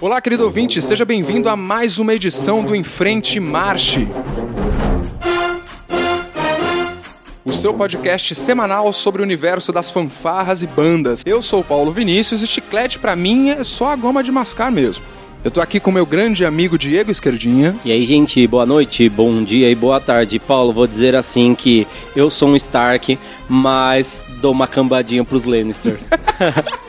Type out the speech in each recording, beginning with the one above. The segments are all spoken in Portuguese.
Olá, querido ouvinte, seja bem-vindo a mais uma edição do Em Frente Marche. O seu podcast semanal sobre o universo das fanfarras e bandas. Eu sou o Paulo Vinícius e chiclete pra mim é só a goma de mascar mesmo. Eu tô aqui com meu grande amigo Diego Esquerdinha. E aí, gente, boa noite, bom dia e boa tarde. Paulo, vou dizer assim que eu sou um Stark, mas dou uma cambadinha pros Lannisters.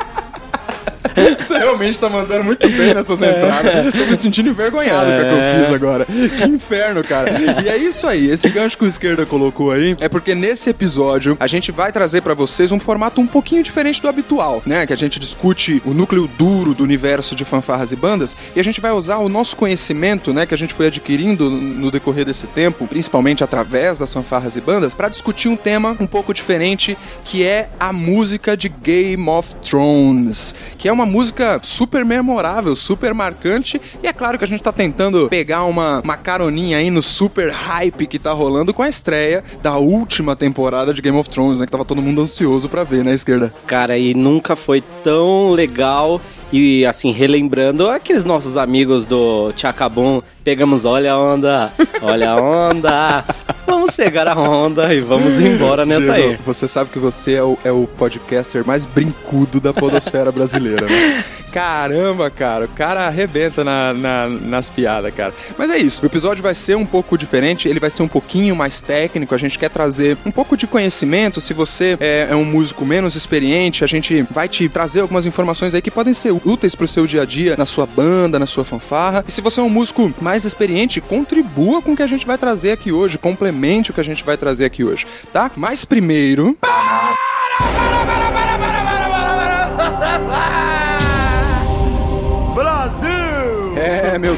Você realmente tá mandando muito bem nessas entradas. Tô me sentindo envergonhado com o que eu fiz agora. Que inferno, cara. E é isso aí. Esse gancho que o esquerda colocou aí é porque nesse episódio a gente vai trazer pra vocês um formato um pouquinho diferente do habitual, né? Que a gente discute o núcleo duro do universo de fanfarras e bandas e a gente vai usar o nosso conhecimento, né? Que a gente foi adquirindo no decorrer desse tempo, principalmente através das fanfarras e bandas, pra discutir um tema um pouco diferente que é a música de Game of Thrones, que é uma música super memorável, super marcante. E é claro que a gente tá tentando pegar uma, uma caroninha aí no super hype que tá rolando com a estreia da última temporada de Game of Thrones, né? Que tava todo mundo ansioso para ver na esquerda. Cara, e nunca foi tão legal. E assim, relembrando aqueles nossos amigos do Chacabum, pegamos olha a onda, olha a onda. Vamos pegar a onda e vamos embora nessa aí. Você sabe que você é o, é o podcaster mais brincudo da podosfera brasileira, né? Caramba, cara, o cara arrebenta na, na, nas piadas, cara. Mas é isso, o episódio vai ser um pouco diferente, ele vai ser um pouquinho mais técnico, a gente quer trazer um pouco de conhecimento. Se você é, é um músico menos experiente, a gente vai te trazer algumas informações aí que podem ser úteis pro seu dia a dia, na sua banda, na sua fanfarra. E se você é um músico mais experiente, contribua com o que a gente vai trazer aqui hoje, complemente o que a gente vai trazer aqui hoje, tá? Mas primeiro. É,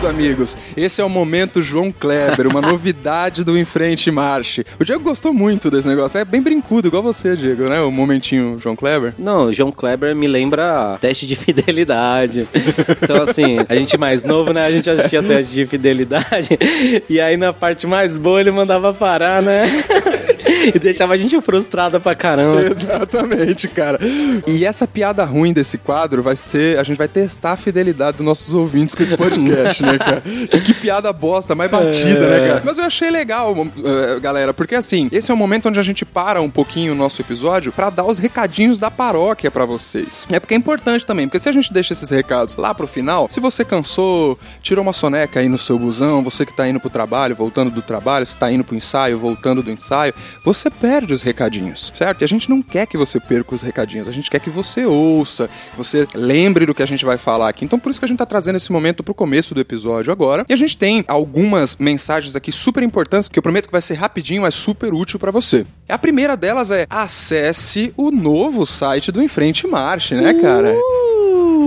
meus amigos, esse é o momento João Kleber, uma novidade do Em Frente Marche. O Diego gostou muito desse negócio, é bem brincudo, igual você, Diego, né? O momentinho João Kleber. Não, João Kleber me lembra teste de fidelidade. Então, assim, a gente mais novo, né? A gente assistia teste de fidelidade. E aí, na parte mais boa, ele mandava parar, né? E deixava a gente frustrada pra caramba. Exatamente, cara. E essa piada ruim desse quadro vai ser. A gente vai testar a fidelidade dos nossos ouvintes com esse podcast, né, cara? Que piada bosta, mais batida, né, cara? Mas eu achei legal, uh, galera, porque assim, esse é o momento onde a gente para um pouquinho o nosso episódio pra dar os recadinhos da paróquia pra vocês. É porque é importante também, porque se a gente deixa esses recados lá pro final, se você cansou, tirou uma soneca aí no seu busão, você que tá indo pro trabalho, voltando do trabalho, se tá indo pro ensaio, voltando do ensaio, você perde os recadinhos, certo? E a gente não quer que você perca os recadinhos, a gente quer que você ouça, que você lembre do que a gente vai falar aqui. Então por isso que a gente tá trazendo esse momento pro começo do episódio agora. E a gente tem algumas mensagens aqui super importantes que eu prometo que vai ser rapidinho, mas super útil para você. A primeira delas é acesse o novo site do Enfrente Marche, né, cara?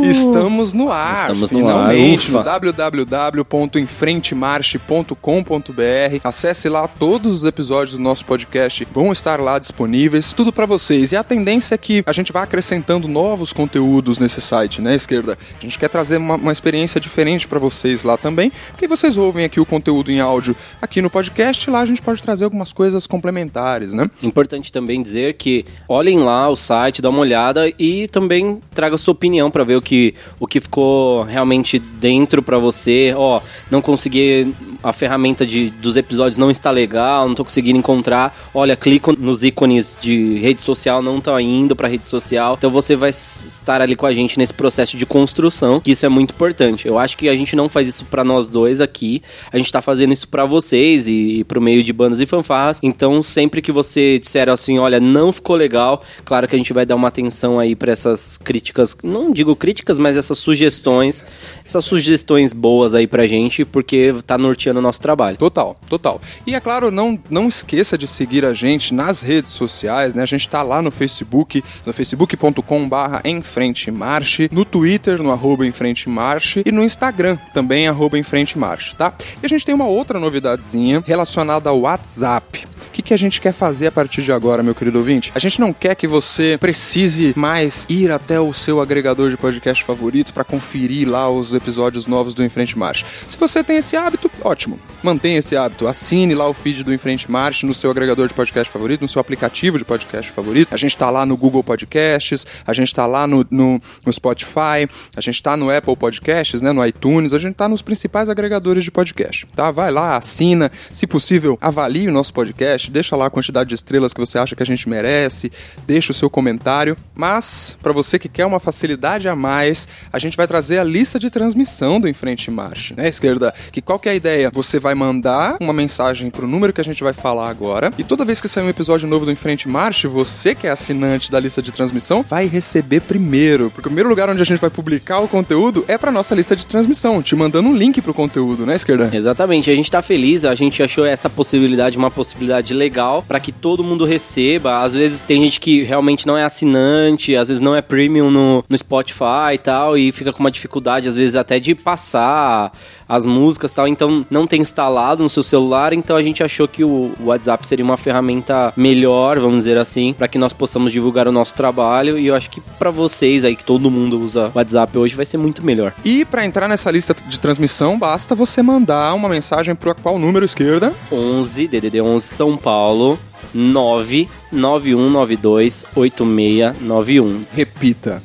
Estamos no ar, Estamos no finalmente, ar, no www.enfrentemarche.com.br. Acesse lá todos os episódios do nosso podcast, vão estar lá disponíveis, tudo para vocês. E a tendência é que a gente vá acrescentando novos conteúdos nesse site, né, esquerda? A gente quer trazer uma, uma experiência diferente para vocês lá também, porque vocês ouvem aqui o conteúdo em áudio aqui no podcast, lá a gente pode trazer algumas coisas complementares, né? Importante também dizer que olhem lá o site, dá uma olhada e também traga sua opinião para ver o que, o que ficou realmente dentro para você. Ó, não consegui a ferramenta de, dos episódios não está legal, não tô conseguindo encontrar. Olha, clico nos ícones de rede social, não tá indo para rede social. Então você vai estar ali com a gente nesse processo de construção, que isso é muito importante. Eu acho que a gente não faz isso para nós dois aqui, a gente tá fazendo isso para vocês e, e pro meio de bandas e fanfarras. Então, sempre que você disser assim, olha, não ficou legal, claro que a gente vai dar uma atenção aí para essas críticas, não digo críticas, mas essas sugestões, essas sugestões boas aí pra gente, porque tá norteando o nosso trabalho. Total, total. E é claro, não, não esqueça de seguir a gente nas redes sociais, né? A gente tá lá no Facebook, no facebook.com barra no Twitter, no arroba Marche, e no Instagram, também arroba Marche, tá? E a gente tem uma outra novidadezinha relacionada ao WhatsApp. que, que a gente quer fazer a partir de agora, meu querido ouvinte? A gente não quer que você precise mais ir até o seu agregador de podcast favoritos para conferir lá os episódios novos do Em Frente Marcha. Se você tem esse hábito, ótimo. Mantenha esse hábito. Assine lá o feed do Em Frente no seu agregador de podcast favorito, no seu aplicativo de podcast favorito. A gente tá lá no Google Podcasts, a gente tá lá no, no, no Spotify, a gente tá no Apple Podcasts, né, no iTunes, a gente tá nos principais agregadores de podcast, tá? Vai lá, assina, se possível, avalie o nosso podcast, deixa lá a quantidade de estrelas que você acha que a gente merece, deixa o seu comentário. Mas, para você que quer uma facilidade a mais, a gente vai trazer a lista de transmissão do Em Frente Marcha, né, esquerda? Que qual que é a ideia? Você vai mandar uma mensagem pro número que a gente vai falar agora, e toda vez que sair um episódio novo do Em Marcha, você que é assinante da lista de transmissão, vai receber primeiro, porque o primeiro lugar onde a gente vai publicar o conteúdo é para nossa lista de transmissão, te mandando um link pro conteúdo, né, esquerda? Exatamente, a gente tá feliz, a gente achou essa possibilidade uma possibilidade legal para que todo mundo receba. Às vezes tem gente que realmente não é assinante, às vezes não é premium no, no Spotify e tal, e fica com uma dificuldade, às vezes, até de passar as músicas e tal, então não tem instalado no seu celular, então a gente achou que o WhatsApp seria uma ferramenta melhor, vamos dizer assim, para que nós possamos divulgar o nosso trabalho, e eu acho que para vocês aí, que todo mundo usa WhatsApp hoje, vai ser muito melhor. E para entrar nessa lista de transmissão, basta você mandar uma mensagem para qual número esquerda? 11 DDD 11 São Paulo 99192 8691. Repita.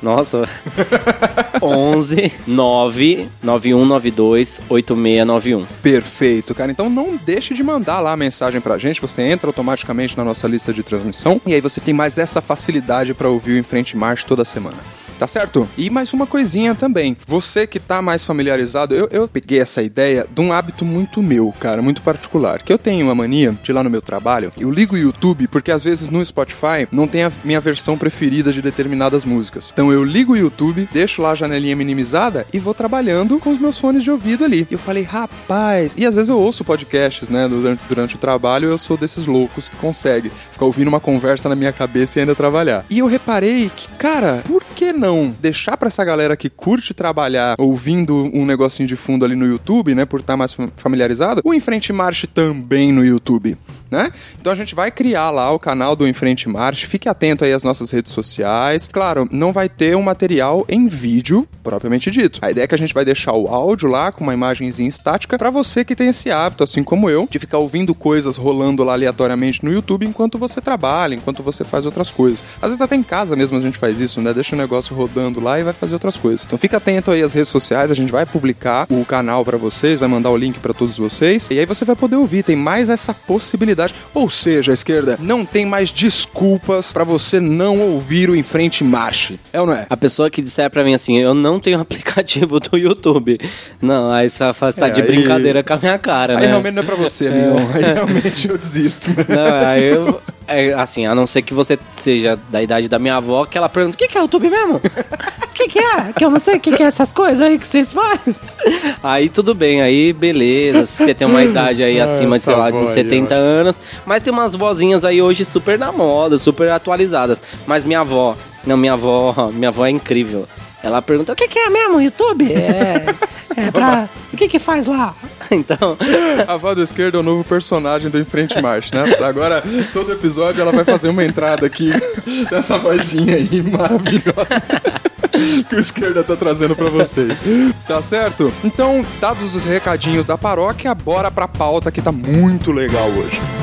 Nossa. 11 9 9192 8691. Perfeito, cara. Então não deixe de mandar lá a mensagem pra gente. Você entra automaticamente na nossa lista de transmissão e aí você tem mais essa facilidade para ouvir o Em Frente toda semana tá certo? E mais uma coisinha também. Você que tá mais familiarizado, eu, eu peguei essa ideia de um hábito muito meu, cara, muito particular. Que eu tenho uma mania de lá no meu trabalho, eu ligo o YouTube porque às vezes no Spotify não tem a minha versão preferida de determinadas músicas. Então eu ligo o YouTube, deixo lá a janelinha minimizada e vou trabalhando com os meus fones de ouvido ali. E eu falei, rapaz, e às vezes eu ouço podcasts, né, durante, durante o trabalho, eu sou desses loucos que consegue ficar ouvindo uma conversa na minha cabeça e ainda trabalhar. E eu reparei que, cara, por que não não deixar para essa galera que curte trabalhar ouvindo um negocinho de fundo ali no YouTube, né, por estar tá mais familiarizado, o Enfrente Marche também no YouTube né? Então a gente vai criar lá o canal do Enfrente Marche. Fique atento aí às nossas redes sociais. Claro, não vai ter um material em vídeo propriamente dito. A ideia é que a gente vai deixar o áudio lá com uma imagenzinha estática para você que tem esse hábito, assim como eu, de ficar ouvindo coisas rolando lá aleatoriamente no YouTube enquanto você trabalha, enquanto você faz outras coisas. Às vezes até em casa mesmo a gente faz isso, né? Deixa o negócio rodando lá e vai fazer outras coisas. Então fica atento aí às redes sociais, a gente vai publicar o canal para vocês, vai mandar o link para todos vocês e aí você vai poder ouvir. Tem mais essa possibilidade ou seja, a esquerda não tem mais desculpas para você não ouvir o Em Frente Marche. É ou não é? A pessoa que disser para mim assim, eu não tenho aplicativo do YouTube. Não, aí faz tá é, de aí... brincadeira com a minha cara, aí né? Aí realmente não é pra você, é. Aí realmente eu desisto. Não, aí eu... É, assim, a não ser que você seja da idade da minha avó, que ela pergunta, o que, que é YouTube mesmo? O que, que é? Que eu não sei o que, que é essas coisas aí que vocês fazem. Aí tudo bem, aí beleza. Se você tem uma idade aí acima de, sei lá, de 70 aí, anos. Mas tem umas vozinhas aí hoje super na moda, super atualizadas. Mas minha avó, não, minha avó, minha avó é incrível. Ela pergunta, o que, que é mesmo, YouTube? É, é pra... O que que faz lá? então... A avó da esquerda é o novo personagem do Enfrente Marcha, né? Agora, todo episódio ela vai fazer uma entrada aqui dessa vozinha aí maravilhosa. que o esquerda tá trazendo para vocês. Tá certo? Então, dados os recadinhos da paróquia, bora pra pauta que tá muito legal hoje.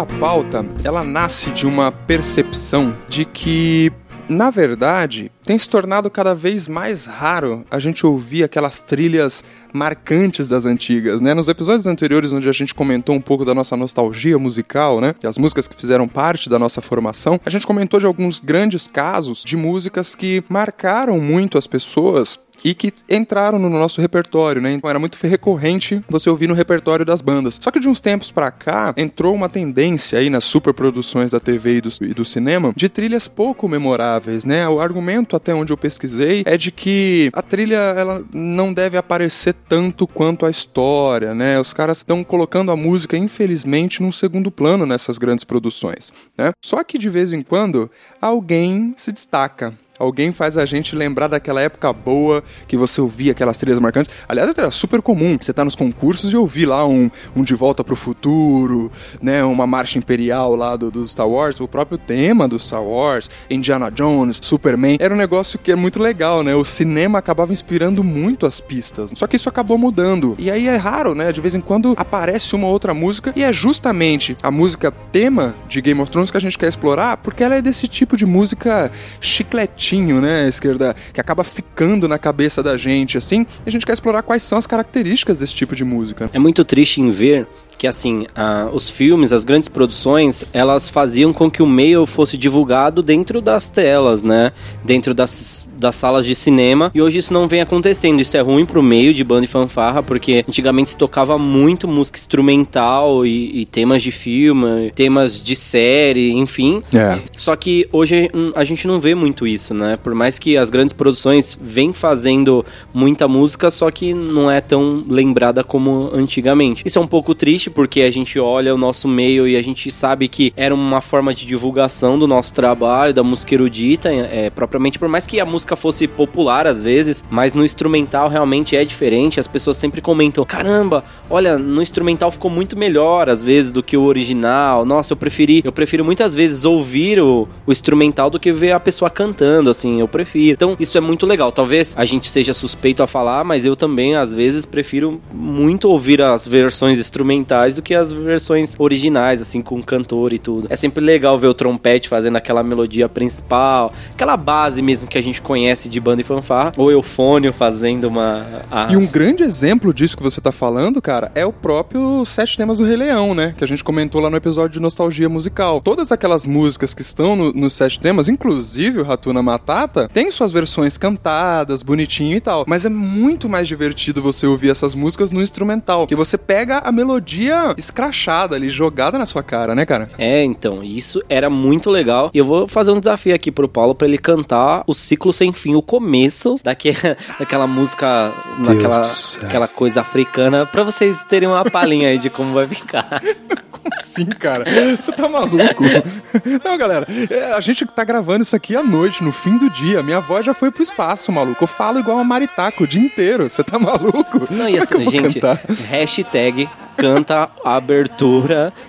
Essa pauta, ela nasce de uma percepção de que na verdade, tem se tornado cada vez mais raro a gente ouvir aquelas trilhas marcantes das antigas, né? Nos episódios anteriores, onde a gente comentou um pouco da nossa nostalgia musical, né? E as músicas que fizeram parte da nossa formação, a gente comentou de alguns grandes casos de músicas que marcaram muito as pessoas e que entraram no nosso repertório, né? Então era muito recorrente você ouvir no repertório das bandas. Só que de uns tempos para cá entrou uma tendência aí nas superproduções da TV e do, e do cinema de trilhas pouco memoráveis, né? O argumento até onde eu pesquisei, é de que a trilha ela não deve aparecer tanto quanto a história, né? Os caras estão colocando a música, infelizmente, num segundo plano nessas grandes produções, né? Só que de vez em quando alguém se destaca. Alguém faz a gente lembrar daquela época boa que você ouvia aquelas trilhas marcantes. Aliás, era super comum você tá nos concursos e ouvir lá um, um De Volta pro Futuro, né? Uma marcha imperial lá do, do Star Wars, o próprio tema do Star Wars, Indiana Jones, Superman. Era um negócio que é muito legal, né? O cinema acabava inspirando muito as pistas. Só que isso acabou mudando. E aí é raro, né? De vez em quando aparece uma outra música e é justamente a música tema de Game of Thrones que a gente quer explorar, porque ela é desse tipo de música chicletinha né, esquerda, que acaba ficando na cabeça da gente, assim, e a gente quer explorar quais são as características desse tipo de música. É muito triste em ver que assim, os filmes, as grandes produções, elas faziam com que o meio fosse divulgado dentro das telas, né? Dentro das, das salas de cinema. E hoje isso não vem acontecendo. Isso é ruim pro meio de banda e fanfarra, porque antigamente se tocava muito música instrumental e, e temas de filme, temas de série, enfim. É. Só que hoje hum, a gente não vê muito isso, né? Por mais que as grandes produções vêm fazendo muita música, só que não é tão lembrada como antigamente. Isso é um pouco triste porque a gente olha o nosso meio e a gente sabe que era uma forma de divulgação do nosso trabalho, da música erudita, é, propriamente, por mais que a música fosse popular às vezes, mas no instrumental realmente é diferente. As pessoas sempre comentam: caramba, olha, no instrumental ficou muito melhor às vezes do que o original. Nossa, eu preferi, eu prefiro muitas vezes ouvir o, o instrumental do que ver a pessoa cantando, assim, eu prefiro. Então, isso é muito legal. Talvez a gente seja suspeito a falar, mas eu também às vezes prefiro muito ouvir as versões instrumentais do que as versões originais, assim, com cantor e tudo. É sempre legal ver o trompete fazendo aquela melodia principal, aquela base mesmo que a gente conhece de banda e fanfarra, ou eufônio fazendo uma. A... E um grande exemplo disso que você tá falando, cara, é o próprio Sete Temas do Rei Leão, né? Que a gente comentou lá no episódio de Nostalgia Musical. Todas aquelas músicas que estão nos no Sete Temas, inclusive o Ratuna Matata, tem suas versões cantadas, bonitinho e tal. Mas é muito mais divertido você ouvir essas músicas no instrumental, que você pega a melodia escrachada ali, jogada na sua cara, né, cara? É, então, isso era muito legal. E eu vou fazer um desafio aqui pro Paulo para ele cantar o ciclo sem fim, o começo daquele, daquela música, naquela aquela coisa africana, para vocês terem uma palhinha aí de como vai ficar. Como assim, cara? Você tá maluco? Não, galera, é, a gente tá gravando isso aqui à noite, no fim do dia. Minha voz já foi pro espaço, maluco. Eu falo igual a Maritaco o dia inteiro. Você tá maluco? Não, e é assim, é gente, cantar? hashtag canta a abertura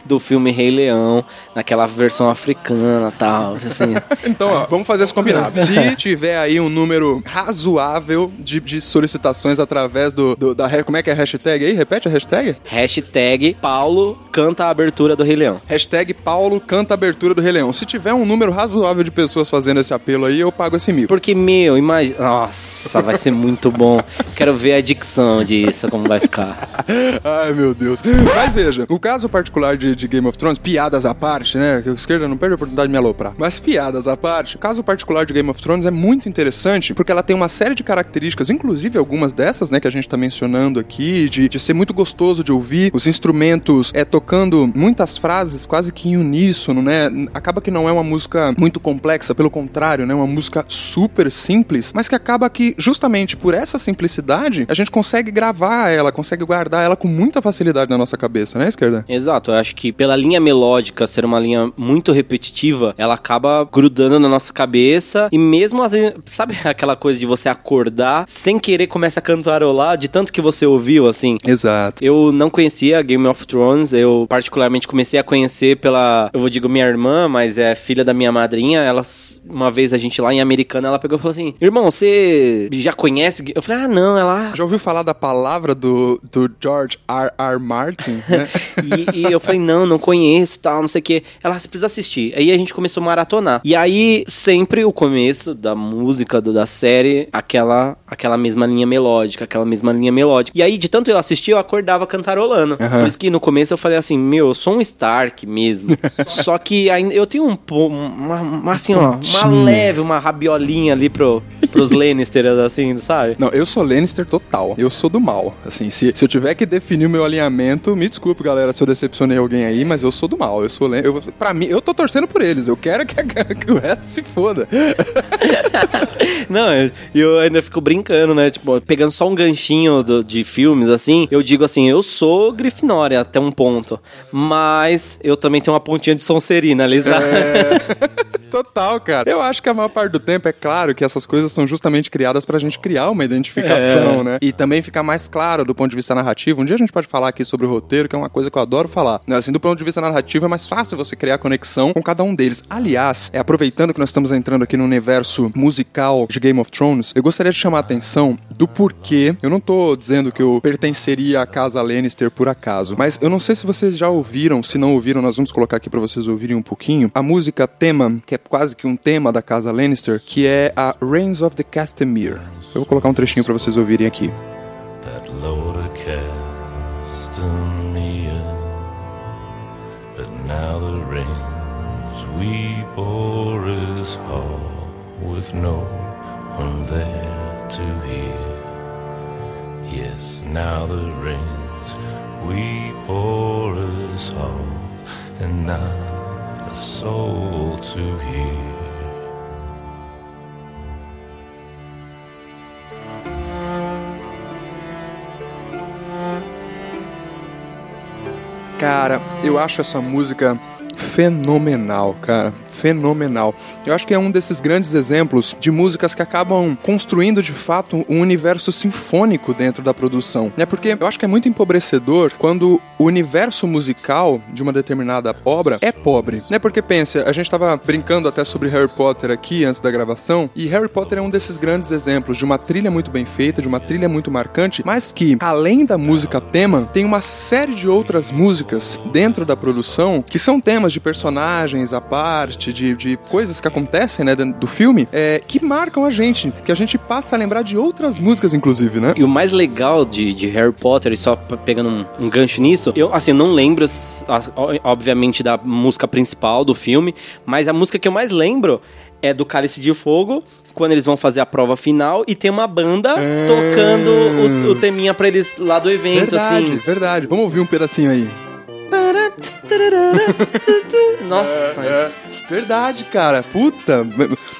do filme Rei Leão, naquela versão africana tal, assim. então, ó, vamos fazer esse combinado. Se tiver aí um número razoável de, de solicitações através do, do, da... Como é que é a hashtag aí? Repete a hashtag? Hashtag Paulo canta a abertura do Rei Leão. Hashtag Paulo canta a abertura do Rei Leão. Se tiver um número razoável de pessoas fazendo esse apelo aí, eu pago esse mil. Porque, meu, imagina... Nossa, vai ser muito bom. Quero ver a dicção disso, como vai ficar. Ai, meu Deus. Mas veja, o caso particular de, de, Game of Thrones, piadas à parte, né? Que a esquerda não perde a oportunidade de me aloprar. Mas piadas à parte, o caso particular de Game of Thrones é muito interessante porque ela tem uma série de características, inclusive algumas dessas, né, que a gente tá mencionando aqui, de, de ser muito gostoso de ouvir, os instrumentos é tocando muitas frases quase que em uníssono, né? Acaba que não é uma música muito complexa, pelo contrário, né? Uma música super simples, mas que acaba que justamente por essa simplicidade a gente consegue gravar ela, consegue guardar ela com muita facilidade na nossa cabeça, né, esquerda? Exato, eu acho que pela linha melódica ser uma linha muito repetitiva, ela acaba grudando na nossa cabeça e mesmo assim, sabe aquela coisa de você acordar sem querer começa a cantarolar de tanto que você ouviu, assim? Exato. Eu não conhecia Game of Thrones, eu particularmente comecei a conhecer pela, eu vou digo minha irmã, mas é filha da minha madrinha, ela, uma vez a gente lá em Americana, ela pegou e falou assim, irmão, você já conhece? Eu falei, ah, não, ela... Já ouviu falar da palavra do, do George R. R. Martin? Martin, né? e, e, eu falei, não, não conheço, tal, não sei o quê. Ela, você precisa assistir. Aí a gente começou a maratonar. E aí, sempre o começo da música, do, da série, aquela, aquela mesma linha melódica, aquela mesma linha melódica. E aí, de tanto eu assistir, eu acordava cantarolando. Uhum. Por isso que no começo eu falei assim, meu, eu sou um Stark mesmo. Só que ainda, eu tenho um, uma, uma assim, ó, uma leve, uma rabiolinha ali pro, pros Lannister, assim, sabe? Não, eu sou Lannister total. Eu sou do mal. Assim, se, se eu tiver que definir o meu alinhamento, me desculpe, galera. Se eu decepcionei alguém aí, mas eu sou do mal. Eu sou. Eu, pra mim, eu tô torcendo por eles. Eu quero que, que o resto se foda. Não, eu ainda fico brincando, né? Tipo, pegando só um ganchinho do, de filmes, assim, eu digo assim, eu sou Grifinória até um ponto. Mas eu também tenho uma pontinha de Sonserina, Lisa. É... Total, cara. Eu acho que a maior parte do tempo é claro que essas coisas são justamente criadas pra gente criar uma identificação, é. né? E também ficar mais claro do ponto de vista narrativo. Um dia a gente pode falar aqui sobre o roteiro, que é uma coisa que eu adoro falar. Assim, do ponto de vista narrativo, é mais fácil você criar conexão com cada um deles. Aliás, é aproveitando que nós estamos entrando aqui no universo musical de Game of Thrones, eu gostaria de chamar a atenção do porquê. Eu não tô dizendo que eu pertenceria à casa Lannister por acaso, mas eu não sei se vocês já ouviram, se não ouviram, nós vamos colocar aqui para vocês ouvirem um pouquinho. A música tema, que é quase que um tema da casa Lannister, que é a Reigns of the Castamere. Eu vou colocar um trechinho para vocês ouvirem aqui. That Lord of Castamere, now the rains we bore is hall with no one there to hear. Yes, now the rains we bore is hall and now soul to hear. Cara, eu acho essa música fenomenal, cara fenomenal. Eu acho que é um desses grandes exemplos de músicas que acabam construindo de fato um universo sinfônico dentro da produção, né? Porque eu acho que é muito empobrecedor quando o universo musical de uma determinada obra é pobre, né? Porque pensa, a gente estava brincando até sobre Harry Potter aqui antes da gravação, e Harry Potter é um desses grandes exemplos de uma trilha muito bem feita, de uma trilha muito marcante, mas que além da música tema, tem uma série de outras músicas dentro da produção que são temas de personagens à parte, de, de coisas que acontecem, né, do filme, é, que marcam a gente, que a gente passa a lembrar de outras músicas, inclusive, né? E o mais legal de, de Harry Potter, e só pegando um, um gancho nisso, eu, assim, não lembro, obviamente, da música principal do filme, mas a música que eu mais lembro é do Cálice de Fogo, quando eles vão fazer a prova final, e tem uma banda é... tocando o, o teminha pra eles lá do evento, verdade, assim. Verdade, verdade. Vamos ouvir um pedacinho aí. Nossa, é, é. Verdade, cara. Puta.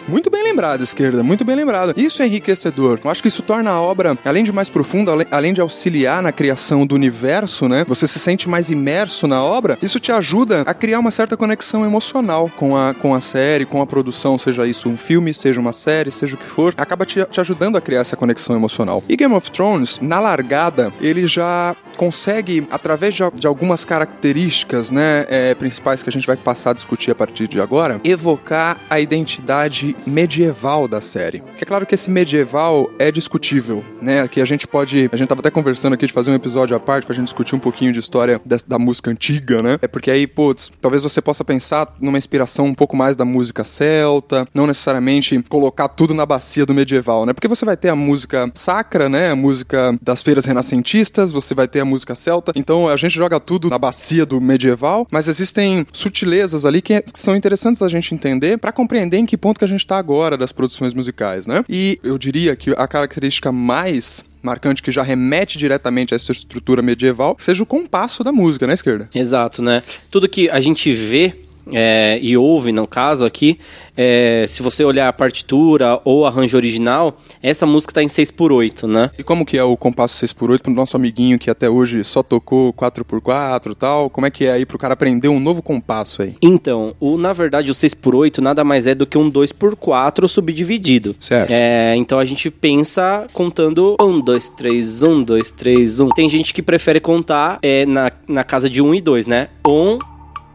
Muito bem lembrado, esquerda. Muito bem lembrado. Isso é enriquecedor. Eu acho que isso torna a obra, além de mais profunda, além de auxiliar na criação do universo, né? Você se sente mais imerso na obra. Isso te ajuda a criar uma certa conexão emocional com a, com a série, com a produção, seja isso um filme, seja uma série, seja o que for. Acaba te, te ajudando a criar essa conexão emocional. E Game of Thrones, na largada, ele já consegue, através de, de algumas características, né, é, principais que a gente vai passar a discutir a partir de agora evocar a identidade medieval da série. Que é claro que esse medieval é discutível, né? Que a gente pode. A gente tava até conversando aqui de fazer um episódio à parte pra gente discutir um pouquinho de história da, da música antiga, né? É porque aí, putz, talvez você possa pensar numa inspiração um pouco mais da música celta, não necessariamente colocar tudo na bacia do medieval, né? Porque você vai ter a música sacra, né? A música das feiras renascentistas, você vai ter a música celta. Então a gente joga tudo na bacia do medieval, mas existem sutilezas ali que, que são interessantes interessantes a gente entender para compreender em que ponto que a gente está agora das produções musicais, né? E eu diria que a característica mais marcante que já remete diretamente a essa estrutura medieval, seja o compasso da música, né, esquerda? Exato, né? Tudo que a gente vê é, e ouve, no caso aqui, é, se você olhar a partitura ou arranjo original, essa música está em 6x8, né? E como que é o compasso 6x8 pro nosso amiguinho que até hoje só tocou 4x4 e tal? Como é que é aí pro cara aprender um novo compasso aí? Então, o, na verdade o 6x8 nada mais é do que um 2x4 subdividido. Certo. É, então a gente pensa contando 1, 2, 3, 1, 2, 3, 1. Tem gente que prefere contar é, na, na casa de 1 e 2, né? 1,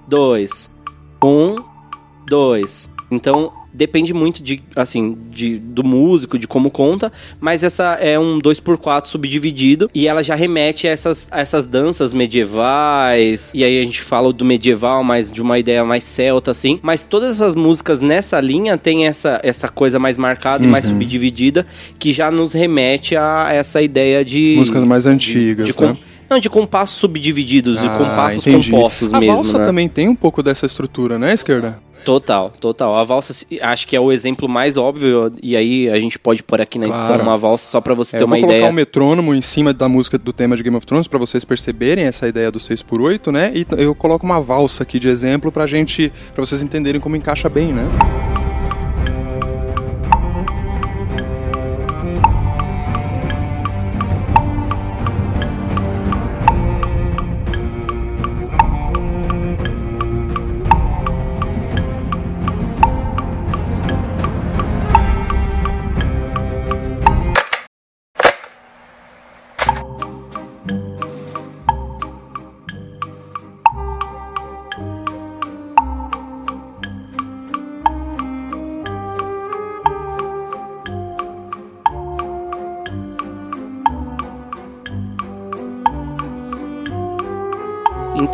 2, um, dois. Então, depende muito de, assim, de, do músico, de como conta, mas essa é um 2x4 subdividido e ela já remete a essas, a essas danças medievais. E aí a gente fala do medieval, mas de uma ideia mais celta, assim. Mas todas essas músicas nessa linha tem essa, essa coisa mais marcada uhum. e mais uhum. subdividida que já nos remete a essa ideia de. Músicas mais antigas, de, de né? Não, de compassos subdivididos, ah, de compassos entendi. compostos a mesmo. A valsa né? também tem um pouco dessa estrutura, né, esquerda? Total, total. A valsa, acho que é o exemplo mais óbvio, e aí a gente pode pôr aqui na edição Claro. uma valsa só pra você É, ter eu uma vou colocar ideia. um metrônomo em cima da música do tema de Game of Thrones pra vocês perceberem essa ideia do 6x8, né? E eu coloco uma valsa aqui de exemplo pra gente, para vocês entenderem como encaixa bem, né?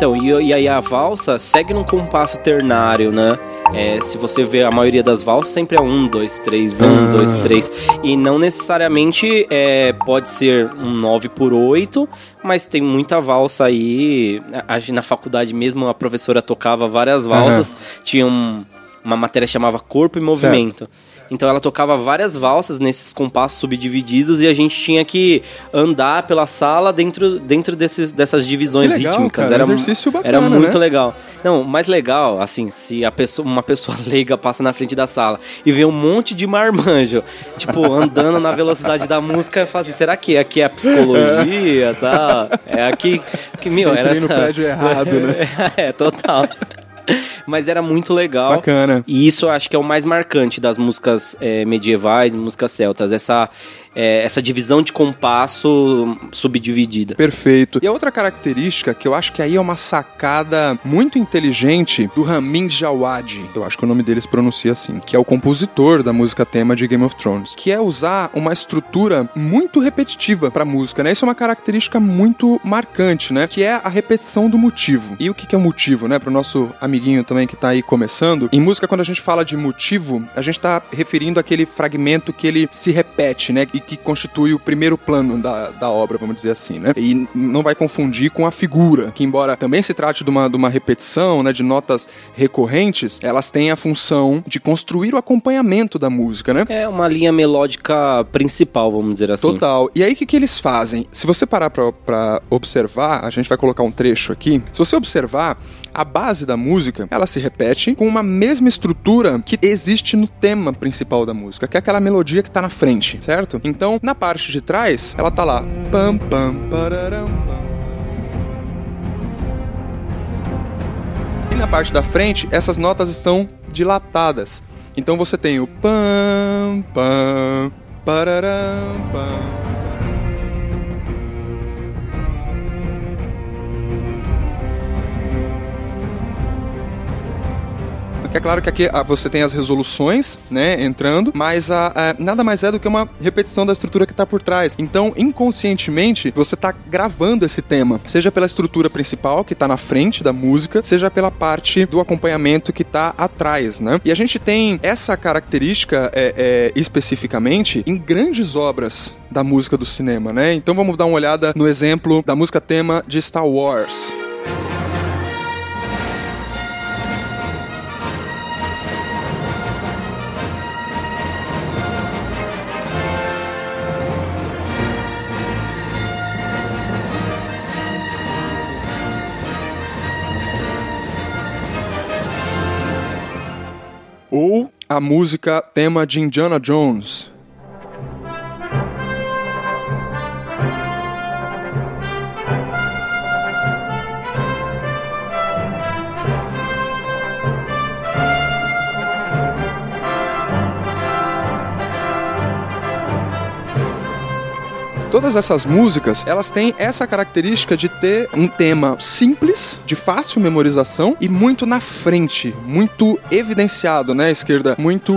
Então, e, e aí a valsa segue num compasso ternário, né? É, se você vê a maioria das valsas, sempre é um, dois, três, um, Ah. dois, três. E não necessariamente é, pode ser um 9 por 8, mas tem muita valsa aí. Na faculdade mesmo a professora tocava várias valsas. Tinha um- uma matéria chamava Corpo e Movimento. Então ela tocava várias valsas nesses compassos subdivididos e a gente tinha que andar pela sala dentro, dentro desses, dessas divisões Que legal, rítmicas. cara, Era, exercício bacana, era muito né? legal. Não, mais legal, assim, se a pessoa, uma pessoa leiga passa na frente da sala e vê um monte de marmanjo, tipo, andando na velocidade da música, fala assim, será que aqui é a psicologia, tá? É aqui que, meu, era Entrei no essa- prédio errado, né? é, total. Mas era muito legal. Bacana. E isso eu acho que é o mais marcante das músicas é, medievais, músicas celtas. Essa, é, essa divisão de compasso subdividida. Perfeito. E a outra característica que eu acho que aí é uma sacada muito inteligente do Ramin Djawadi, eu acho que o nome dele se pronuncia assim, que é o compositor da música tema de Game of Thrones, que é usar uma estrutura muito repetitiva pra música, né? Isso é uma característica muito marcante, né? Que é a repetição do motivo. E o que que é o motivo, né? Pro nosso amiguinho também que tá aí começando. Em música, quando a gente fala de motivo, a gente tá referindo aquele fragmento que ele se repete, né? E que constitui o primeiro plano da, da obra, vamos dizer assim, né? E não vai confundir com a figura, que embora também se trate de uma, de uma repetição, né? De notas recorrentes, elas têm a função de construir o acompanhamento da música, né? É uma linha melódica principal, vamos dizer assim. Total. E aí, o que, que eles fazem? Se você parar pra, pra observar, a gente vai colocar um trecho aqui. Se você observar, a base da música, ela se repete com uma mesma estrutura que existe no tema principal da música, que é aquela melodia que tá na frente, certo? Então, na parte de trás, ela tá lá. Pam, pam, pararam, pam. E na parte da frente, essas notas estão dilatadas. Então você tem o pam, pam, pararam, pam. É claro que aqui ah, você tem as resoluções, né, entrando, mas a, a- nada mais é do que uma repetição da estrutura que tá por trás. Então, inconscientemente, você tá gravando esse tema, seja pela estrutura principal que tá na frente da música, seja pela parte do acompanhamento que tá atrás, né? E a gente tem essa característica é, é, especificamente em grandes obras da música do cinema, né? Então vamos dar uma olhada no exemplo da música tema de Star Wars. A música tema de Indiana Jones. Todas essas músicas, elas têm essa característica de ter um tema simples, de fácil memorização e muito na frente, muito evidenciado, né, esquerda, muito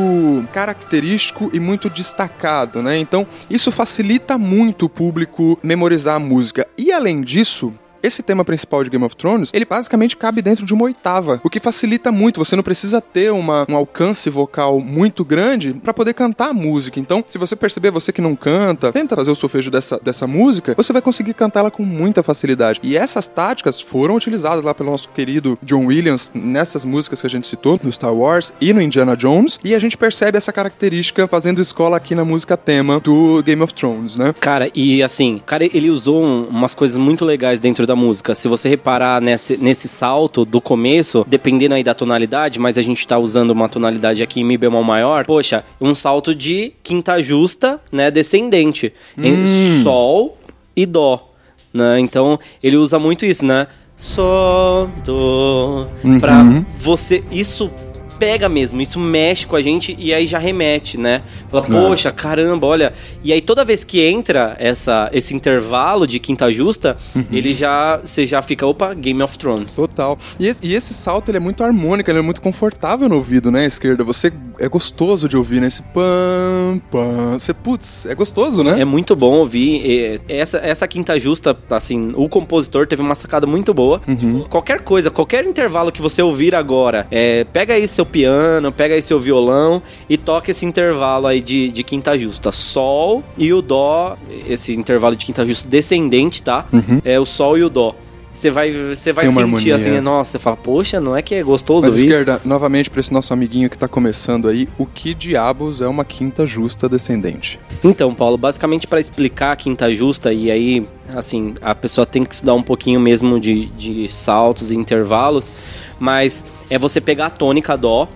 característico e muito destacado, né? Então, isso facilita muito o público memorizar a música. E além disso, esse tema principal de Game of Thrones, ele basicamente cabe dentro de uma oitava, o que facilita muito. Você não precisa ter uma, um alcance vocal muito grande para poder cantar a música. Então, se você perceber, você que não canta, tenta fazer o solfejo dessa, dessa música, você vai conseguir cantar ela com muita facilidade. E essas táticas foram utilizadas lá pelo nosso querido John Williams nessas músicas que a gente citou, no Star Wars e no Indiana Jones, e a gente percebe essa característica fazendo escola aqui na música tema do Game of Thrones, né? Cara, e assim, cara, ele usou um, umas coisas muito legais dentro da música. Se você reparar nesse, nesse salto do começo, dependendo aí da tonalidade, mas a gente tá usando uma tonalidade aqui em Mi bemol maior, poxa, um salto de quinta justa, né, descendente, em Hum. Sol e Dó, né? Então, ele usa muito isso, né? Sol, Dó, pra Uhum. você... Isso pega mesmo, isso mexe com a gente e aí já remete, né? Fala, poxa, caramba, olha. E aí toda vez que entra essa, esse intervalo de quinta justa, ele já. Você já fica, opa, Game of Thrones. Total. E, esse- e esse salto ele é muito harmônico, ele é muito confortável no ouvido, né, esquerda? Você é gostoso de ouvir, né? Esse pam, pam. Você, putz, é gostoso, né? É muito bom ouvir. Essa, essa quinta justa, assim, o compositor teve uma sacada muito boa. Qualquer coisa, qualquer intervalo que você ouvir agora, é, pega aí seu piano, pega aí seu violão e toca esse intervalo aí de, de quinta justa. Sol e o Dó, esse intervalo de quinta justa descendente, tá? É o Sol e o Dó. Você vai, você vai sentir harmonia. assim, nossa, você fala, poxa, não é que é gostoso Mas isso? esquerda, novamente pra esse nosso amiguinho que tá começando aí, o que diabos é uma quinta justa descendente? Então, Paulo, basicamente para explicar a quinta justa, e aí, assim, a pessoa tem que estudar um pouquinho mesmo de, de saltos e intervalos, mas é você pegar a tônica dó,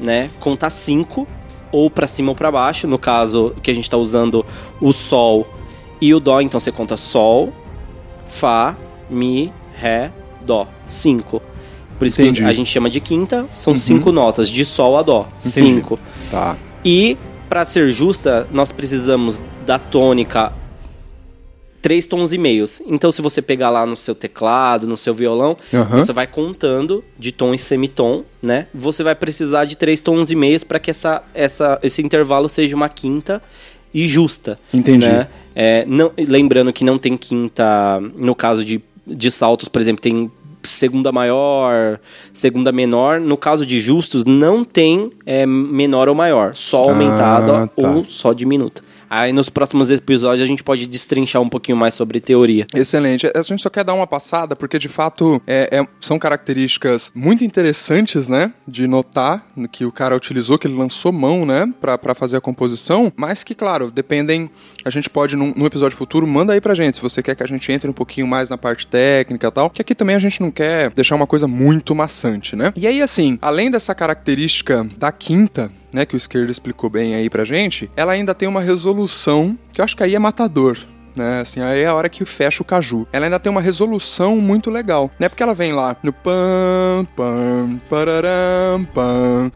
né, contar cinco, ou para cima ou para baixo, no caso que a gente tá usando o sol e o dó, então você conta sol, fá, mi, ré, dó, cinco. Por isso Entendi. que a gente chama de quinta, são cinco notas, de sol a dó, Entendi. cinco. Tá. E, para ser justa, nós precisamos da tônica três tons e meios. Então, se você pegar lá no seu teclado, no seu violão, Aham. você vai contando de tom e semitom, né? Você vai precisar de três tons e meios para que essa, essa, esse intervalo seja uma quinta e justa. Entendi. né? É, não, lembrando que não tem quinta, no caso de, de saltos, por exemplo, tem segunda maior, segunda menor. No caso de justos, não tem é, menor ou maior, só Ah, aumentada tá. ou só diminuta. Aí nos próximos episódios a gente pode destrinchar um pouquinho mais sobre teoria. Excelente. A gente só quer dar uma passada, porque de fato é- é- são características muito interessantes, né? De notar que o cara utilizou, que ele lançou mão, né? Pra, pra fazer a composição, mas que, claro, dependem. A gente pode, num, num episódio futuro, manda aí pra gente, se você quer que a gente entre um pouquinho mais na parte técnica e tal. Que aqui também a gente não quer deixar uma coisa muito maçante, né? E aí, assim, além dessa característica da quinta, né, que o esquerdo explicou bem aí pra gente, ela ainda tem uma resolução que eu acho que aí é matador. Né, assim, aí é a hora que fecha o caju. Ela ainda tem uma resolução muito legal, né? Porque ela vem lá no pam, pam, pararam, pam,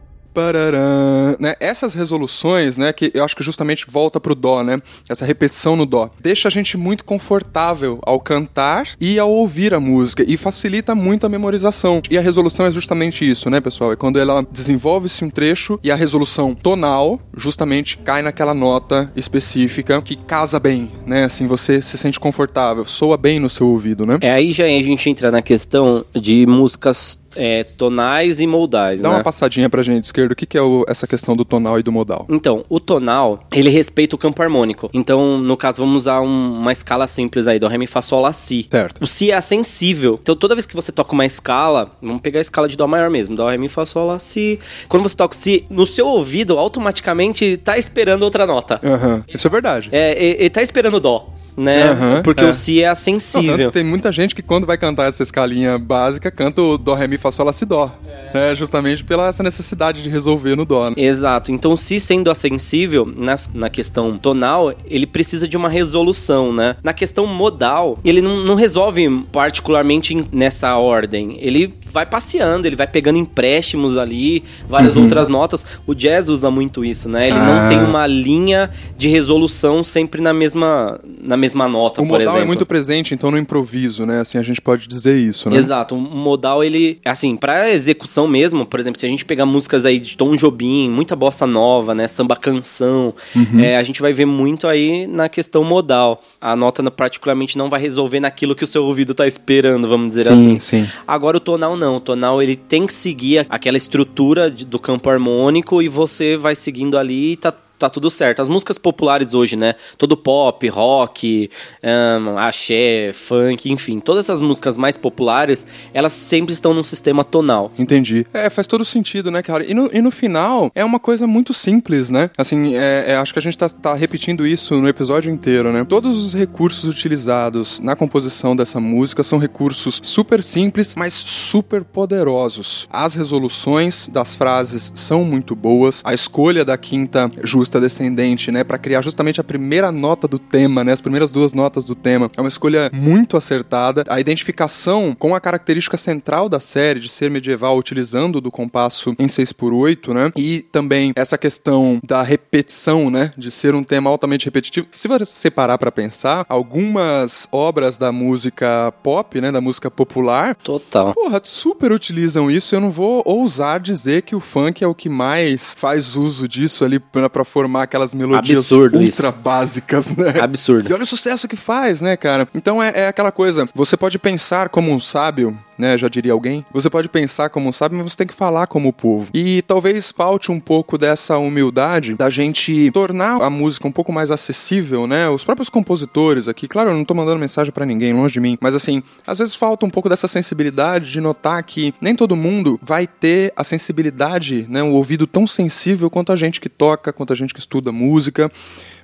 né? Essas resoluções, né, que eu acho que justamente volta pro dó, né? Essa repetição no dó, deixa a gente muito confortável ao cantar e ao ouvir a música e facilita muito a memorização. E a resolução é justamente isso, né, pessoal? É quando ela desenvolve-se um trecho e a resolução tonal justamente cai naquela nota específica que casa bem, né? Assim, você se sente confortável, soa bem no seu ouvido, né? É aí já a gente entra na questão de músicas é, tonais e modais, Dá né? uma passadinha pra gente, esquerdo, o que, que é o- essa questão do tonal e do modal? Então, o tonal, ele respeita o campo harmônico. Então, no caso, vamos usar um- uma escala simples aí, do Ré, Mi, Fá, Sol, Lá, Si. Certo. O Si é sensível. Então, toda vez que você toca uma escala, vamos pegar a escala de Dó maior mesmo, Dó, Ré, Mi, Fá, Sol, Lá, Si. Quando você toca o Si, no seu ouvido, automaticamente tá esperando outra nota. Aham, Isso é verdade. É, ele, ele tá esperando Dó, né? Aham, Porque é. o Si é tanto sensível. tem muita gente que quando vai cantar essa escalinha básica, canta o Dó, Ré, Mi, Fá, Sol, Lá, Si, Dó. É. justamente pela essa necessidade de resolver no Dó, né? Exato. Então, se sendo assensível na, na questão tonal, ele precisa de uma resolução, né? Na questão modal, ele não, não resolve particularmente nessa ordem. Ele vai passeando, ele vai pegando empréstimos ali, várias Uhum. outras notas. O jazz usa muito isso, né? Ele Ah. não tem uma linha de resolução sempre na mesma, na mesma nota, O por modal exemplo. é muito presente, então no improviso, né? Assim, a gente pode dizer isso, né? Exato, o modal ele, assim, pra execução mesmo, por exemplo, se a gente pegar músicas aí de Tom Jobim, muita bossa nova, né, samba canção, Uhum. é, a gente vai ver muito aí na questão modal. A nota particularmente não vai resolver naquilo que o seu ouvido tá esperando, vamos dizer Sim, assim. sim. Agora o tonal não, o tonal ele tem que seguir aquela estrutura do campo harmônico e você vai seguindo ali e tá tá tudo certo. As músicas populares hoje, né? Todo pop, rock, ahn, axé, funk, enfim, todas essas músicas mais populares, elas sempre estão num sistema tonal. Entendi. É, faz todo sentido, né, cara? E no, e no final, é uma coisa muito simples, né? Assim, é, é, acho que a gente tá, tá repetindo isso no episódio inteiro, né? Todos os recursos utilizados na composição dessa música são recursos super simples, mas super poderosos. As resoluções das frases são muito boas. A escolha da quinta justa descendente, né, para criar justamente a primeira nota do tema, né, as primeiras duas notas do tema, é uma escolha muito acertada. A identificação com a característica central da série de ser medieval utilizando do compasso em 6 por 8, né? E também essa questão da repetição, né, de ser um tema altamente repetitivo. Se você separar para pensar, algumas obras da música pop, né, da música popular, Total. Porra, super utilizam isso. Eu não vou ousar dizer que o funk é o que mais faz uso disso ali pra, pra formar aquelas melodias Absurdo ultra isso. básicas, né? Absurdo. E olha o sucesso que faz, né, cara? Então é, é aquela coisa. Você pode pensar como um sábio, né? Já diria alguém. Você pode pensar como um sábio, mas você tem que falar como o povo. E talvez falte um pouco dessa humildade da gente tornar a música um pouco mais acessível, né? Os próprios compositores aqui, claro, eu não tô mandando mensagem pra ninguém, longe de mim, mas assim, às vezes falta um pouco dessa sensibilidade de notar que nem todo mundo vai ter a sensibilidade, né? O ouvido tão sensível quanto a gente que toca, quanto a gente que estuda música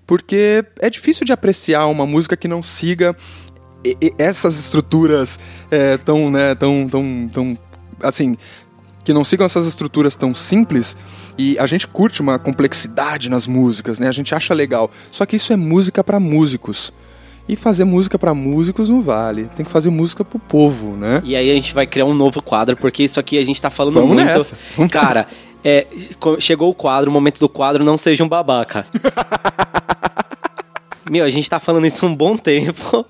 porque é difícil de apreciar uma música que não siga e- e- essas estruturas é, tão, né, tão, tão, tão, assim, que não sigam essas estruturas tão simples. E a gente curte uma complexidade nas músicas, né? A gente acha legal. Só que isso é música para músicos. E fazer música para músicos não vale. Tem que fazer música pro povo, né? E aí a gente vai criar um novo quadro, porque isso aqui a gente tá falando Vamos muito. nessa. Vamos Cara, é, chegou o quadro, o momento do quadro, não seja um babaca. Meu, a gente tá falando isso há um bom tempo.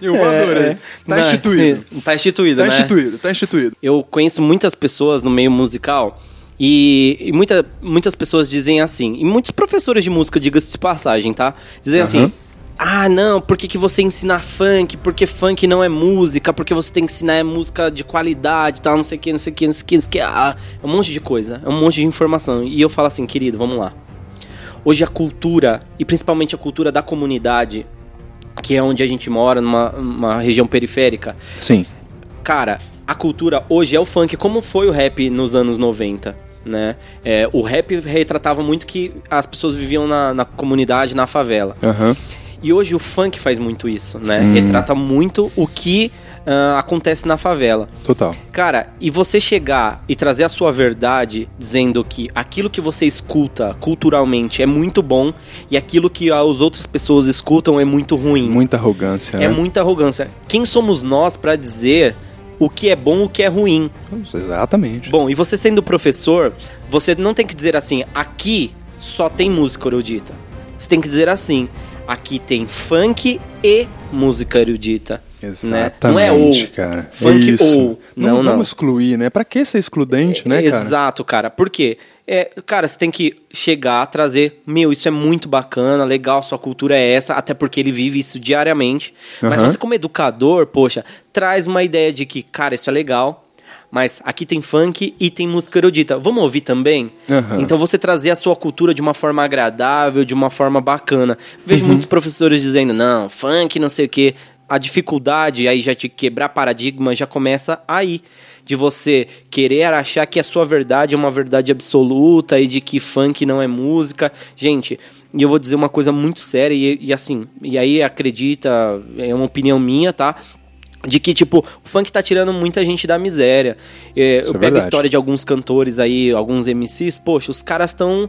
Eu adorei. É, Tá não, instituído. Tá instituído, Tá né? instituído, tá instituído. Eu conheço muitas pessoas no meio musical e, e muita, muitas pessoas dizem assim, e muitos professores de música, diga-se de passagem, tá? Dizem Aham. assim. Ah, não, por que, que você ensina funk? Porque funk não é música, porque você tem que ensinar é música de qualidade, tal, não sei o que, não sei o que, não sei o que, não sei o que. Ah, é um monte de coisa, é um monte de informação. E eu falo assim, querido, vamos lá. Hoje a cultura, e principalmente a cultura da comunidade, que é onde a gente mora, numa, região periférica, Sim. cara, a cultura hoje é o funk, como foi o rap nos anos 90, né? É, o rap retratava muito que as pessoas viviam na, na comunidade, na favela. Aham. E hoje o funk faz muito isso, né? Hum. Retrata muito o que ah, acontece na favela. Total. Cara, e você chegar e trazer a sua verdade dizendo que aquilo que você escuta culturalmente é muito bom e aquilo que as outras pessoas escutam é muito ruim. Muita arrogância, É né? muita arrogância. Quem somos nós pra dizer o que é bom e o que é ruim? Exatamente. Bom, e você sendo professor, você não tem que dizer assim, aqui só tem música erudita. Você tem que dizer assim, aqui tem funk e música erudita. Né? Exatamente, Não é ou. cara. Funk é isso. ou. Não, Não, não. vamos excluir, né? Pra que ser excludente, né, cara? Exato, cara. Por quê? É, cara, você tem que chegar, trazer, meu, isso é muito bacana, legal, sua cultura é essa, até porque ele vive isso diariamente. Mas Aham. você, como educador, poxa, traz uma ideia de que, cara, isso é legal, mas aqui tem funk e tem música erudita. Vamos ouvir também? Aham. Então você trazer a sua cultura de uma forma agradável, de uma forma bacana. Uhum. Vejo muitos professores dizendo, não, funk, não sei o quê. A dificuldade aí já de quebrar paradigma já começa aí. De você querer achar que a sua verdade é uma verdade absoluta e de que funk não é música. Gente, e eu vou dizer uma coisa muito séria e, e assim, e aí acredita, é uma opinião minha, tá? De que, tipo, o funk tá tirando muita gente da miséria. É, eu pego a verdade. história de alguns cantores aí, alguns MCs, poxa, os caras estão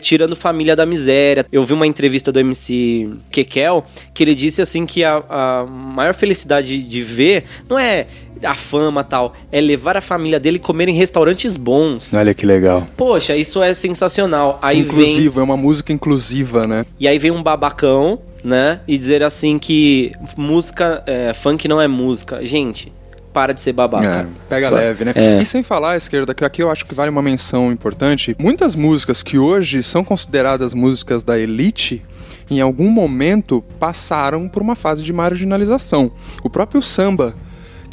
tirando família da miséria. Eu vi uma entrevista do MC Kekel, que ele disse assim que a, a maior felicidade de ver não é a fama tal. É levar a família dele comer em restaurantes bons. Olha que legal. Poxa, isso é sensacional. Aí Inclusivo, vem, é uma música inclusiva, né? e aí vem um babacão, né? E dizer assim que música, é, funk não é música. Gente, para de ser babaca. É, pega Claro. leve, né? É. E sem falar, esquerda, que aqui eu acho que vale uma menção importante. Muitas músicas que hoje são consideradas músicas da elite, em algum momento passaram por uma fase de marginalização. O próprio samba.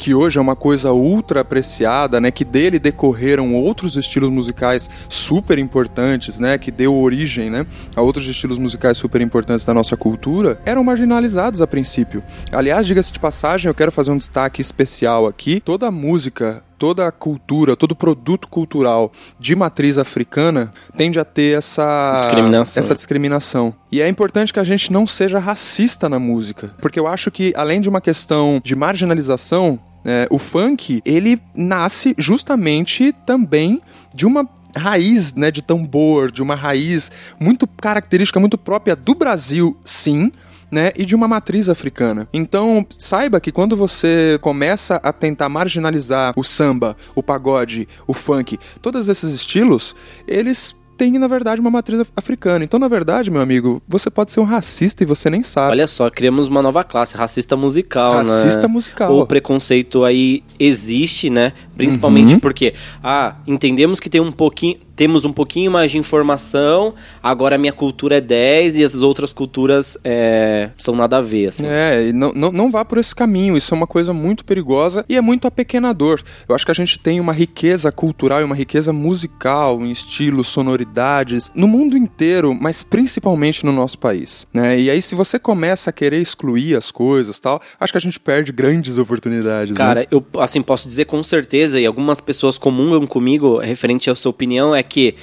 Que hoje é uma coisa ultra apreciada, né? Que dele decorreram outros estilos musicais super importantes, né? Que deu origem, né? A outros estilos musicais super importantes da nossa cultura, eram marginalizados a princípio. Aliás, diga-se de passagem, eu quero fazer um destaque especial aqui. Toda a música toda a cultura, todo produto cultural de matriz africana tende a ter essa Discriminação. essa discriminação. E é importante que a gente não seja racista na música, porque eu acho que além de uma questão de marginalização, é, o funk ele nasce justamente também de uma raiz, né, de tambor, de uma raiz muito característica, muito própria do Brasil, sim, né, e de uma matriz africana. Então, saiba que quando você começa a tentar marginalizar o samba, o pagode, o funk, todos esses estilos, eles têm, na verdade, uma matriz af- africana. Então, na verdade, meu amigo, você pode ser um racista e você nem sabe. Olha só, criamos uma nova classe, racista musical, né? Racista musical. O preconceito aí existe, né? Uhum. Principalmente porque, ah, entendemos que tem um pouquinho, temos um pouquinho mais de informação, agora a minha cultura é 10 e as outras culturas é, são nada a ver, assim. É, e não, não, não vá por esse caminho, isso é uma coisa muito perigosa e é muito apequenador. Eu acho que a gente tem uma riqueza cultural e uma riqueza musical em estilos, sonoridades, no mundo inteiro, mas principalmente no nosso país. Né? E aí, se você começa a querer excluir as coisas tal, acho que a gente perde grandes oportunidades. né? Cara, eu assim posso dizer com certeza, e algumas pessoas comungam comigo referente à sua opinião, é que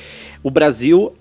o Brasil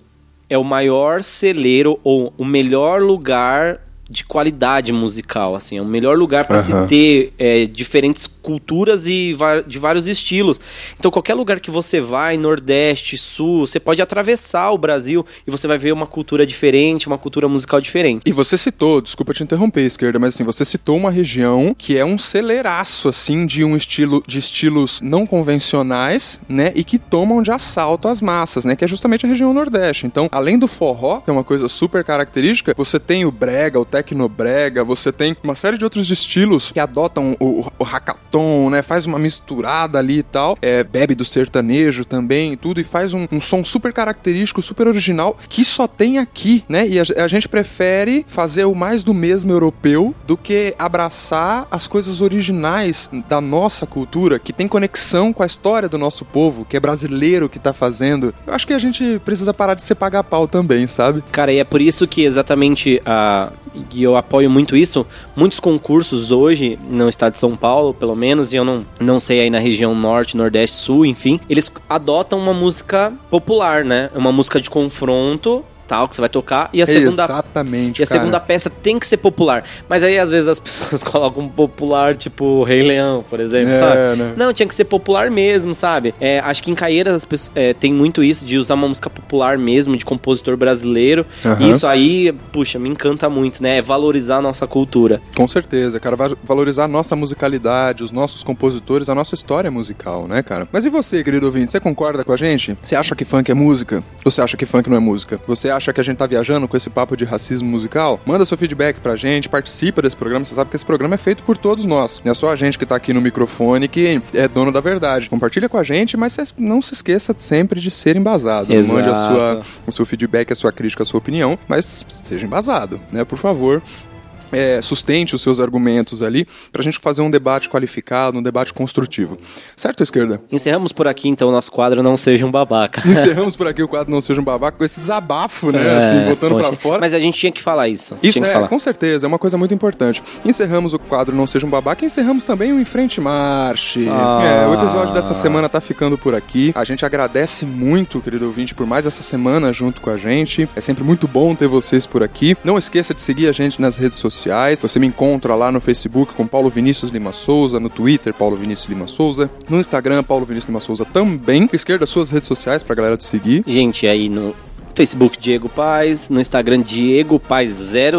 é o maior celeiro ou o melhor lugar de qualidade musical, assim, é o melhor lugar para se Aham. ter é, diferentes culturas e de vários estilos. Então, qualquer lugar que você vai, Nordeste, Sul, você pode atravessar o Brasil e você vai ver uma cultura diferente, uma cultura musical diferente. E você citou, desculpa te interromper, esquerda, mas assim, você citou uma região que é um celeiraço, assim, de um estilo, de estilos não convencionais, né, e que tomam de assalto as massas, né, que é justamente a região Nordeste. Então, além do forró, que é uma coisa super característica, você tem o brega, o tecnobrega, você tem uma série de outros estilos que adotam o, o hackathon, né, faz uma misturada ali e tal, é, bebe do sertanejo também e tudo, e faz um, um som super característico, super original, que só tem aqui, né, e a, a gente prefere fazer o mais do mesmo europeu do que abraçar as coisas originais da nossa cultura, que tem conexão com a história do nosso povo, que é brasileiro que tá fazendo. Eu acho que a gente precisa parar de ser pagar pau também, sabe? Cara, e é por isso que exatamente a. E eu apoio muito isso. Muitos concursos hoje, no estado de São Paulo, pelo menos, e eu não, não sei aí na região norte, nordeste, sul, enfim, eles adotam uma música popular, né? Uma música de confronto, tal, que você vai tocar, e a segunda Exatamente, e a cara. segunda peça tem que ser popular. Mas aí, às vezes, as pessoas colocam popular, tipo Rei Leão, por exemplo, É, sabe? né? Não, tinha que ser popular mesmo, sabe? É, acho que em Caieiras é, tem muito isso, de usar uma música popular mesmo, de compositor brasileiro. E isso aí, puxa, me encanta muito, né? É valorizar a nossa cultura. Com certeza, cara, valorizar a nossa musicalidade, os nossos compositores, a nossa história musical, né, cara? Mas e você, querido ouvinte, você concorda com a gente? Você acha que funk é música? Ou você acha que funk não é música? Você acha que a gente tá viajando com esse papo de racismo musical? Manda seu feedback pra gente, participa desse programa, você sabe que esse programa é feito por todos nós. Não é só a gente que tá aqui no microfone que é dono da verdade. Compartilha com a gente, mas não se esqueça sempre de ser embasado. Exato. Mande a sua, o seu feedback, a sua crítica, a sua opinião, mas seja embasado, né? Por favor é, sustente os seus argumentos ali pra gente fazer um debate qualificado, um debate construtivo. Certo, esquerda? Encerramos por aqui, então, o nosso quadro Não Seja um Babaca. Encerramos por aqui o quadro Não Seja um Babaca com esse desabafo, né? É, assim, botando poxa. pra fora. Mas a gente tinha que falar isso. Isso tinha que é, falar. com certeza, é uma coisa muito importante. Encerramos o quadro Não Seja um Babaca e encerramos também o Em Frente Marche. Ah. É, o episódio dessa semana tá ficando por aqui. A gente agradece muito, querido ouvinte, por mais essa semana junto com a gente. É sempre muito bom ter vocês por aqui. Não esqueça de seguir a gente nas redes sociais. Você me encontra lá no Facebook com Paulo Vinícius Lima Souza, no Twitter, Paulo Vinícius Lima Souza, no Instagram, Paulo Vinícius Lima Souza também. Esquerda, suas redes sociais pra galera te seguir. Gente, aí no Facebook Diego Paz, no Instagram Diego Paz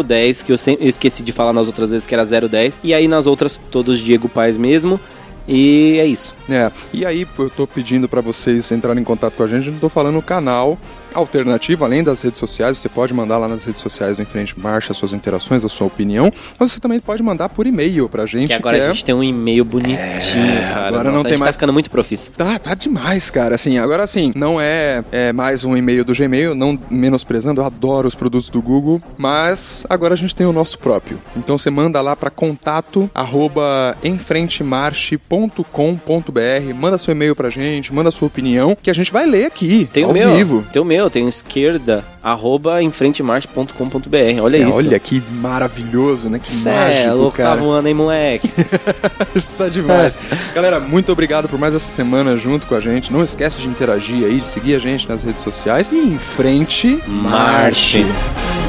010, que eu, sempre, eu esqueci de falar nas outras vezes que era 010, e aí nas outras todos Diego Paz mesmo. E é isso. É, e aí eu tô pedindo para vocês entrarem em contato com a gente, eu não tô falando o canal alternativo, além das redes sociais, você pode mandar lá nas redes sociais do Enfrente Marcha suas interações, a sua opinião, mas você também pode mandar por e-mail pra gente. Que agora que a é... gente tem um e-mail bonitinho, é, cara. Agora Nossa, não tem mais... tá ficando muito profissa. Tá, tá demais, cara. Assim, agora sim, não é, é mais um e-mail do Gmail, não menosprezando, eu adoro os produtos do Google, mas agora a gente tem o nosso próprio. Então você manda lá para contato arroba enfrentemarche.com.br, manda seu e-mail pra gente, manda sua opinião, que a gente vai ler aqui, tem ao o meu, vivo. Tem o meu, tem o esquerda, arroba enfrentemarche.com.br. Olha É, isso. olha que maravilhoso, né? Que Cê mágico, é louco, cara. tá voando, hein, moleque? Isso tá demais. Galera, muito obrigado por mais essa semana junto com a gente. Não esquece de interagir aí, de seguir a gente nas redes sociais. E em frente, Marche. marche.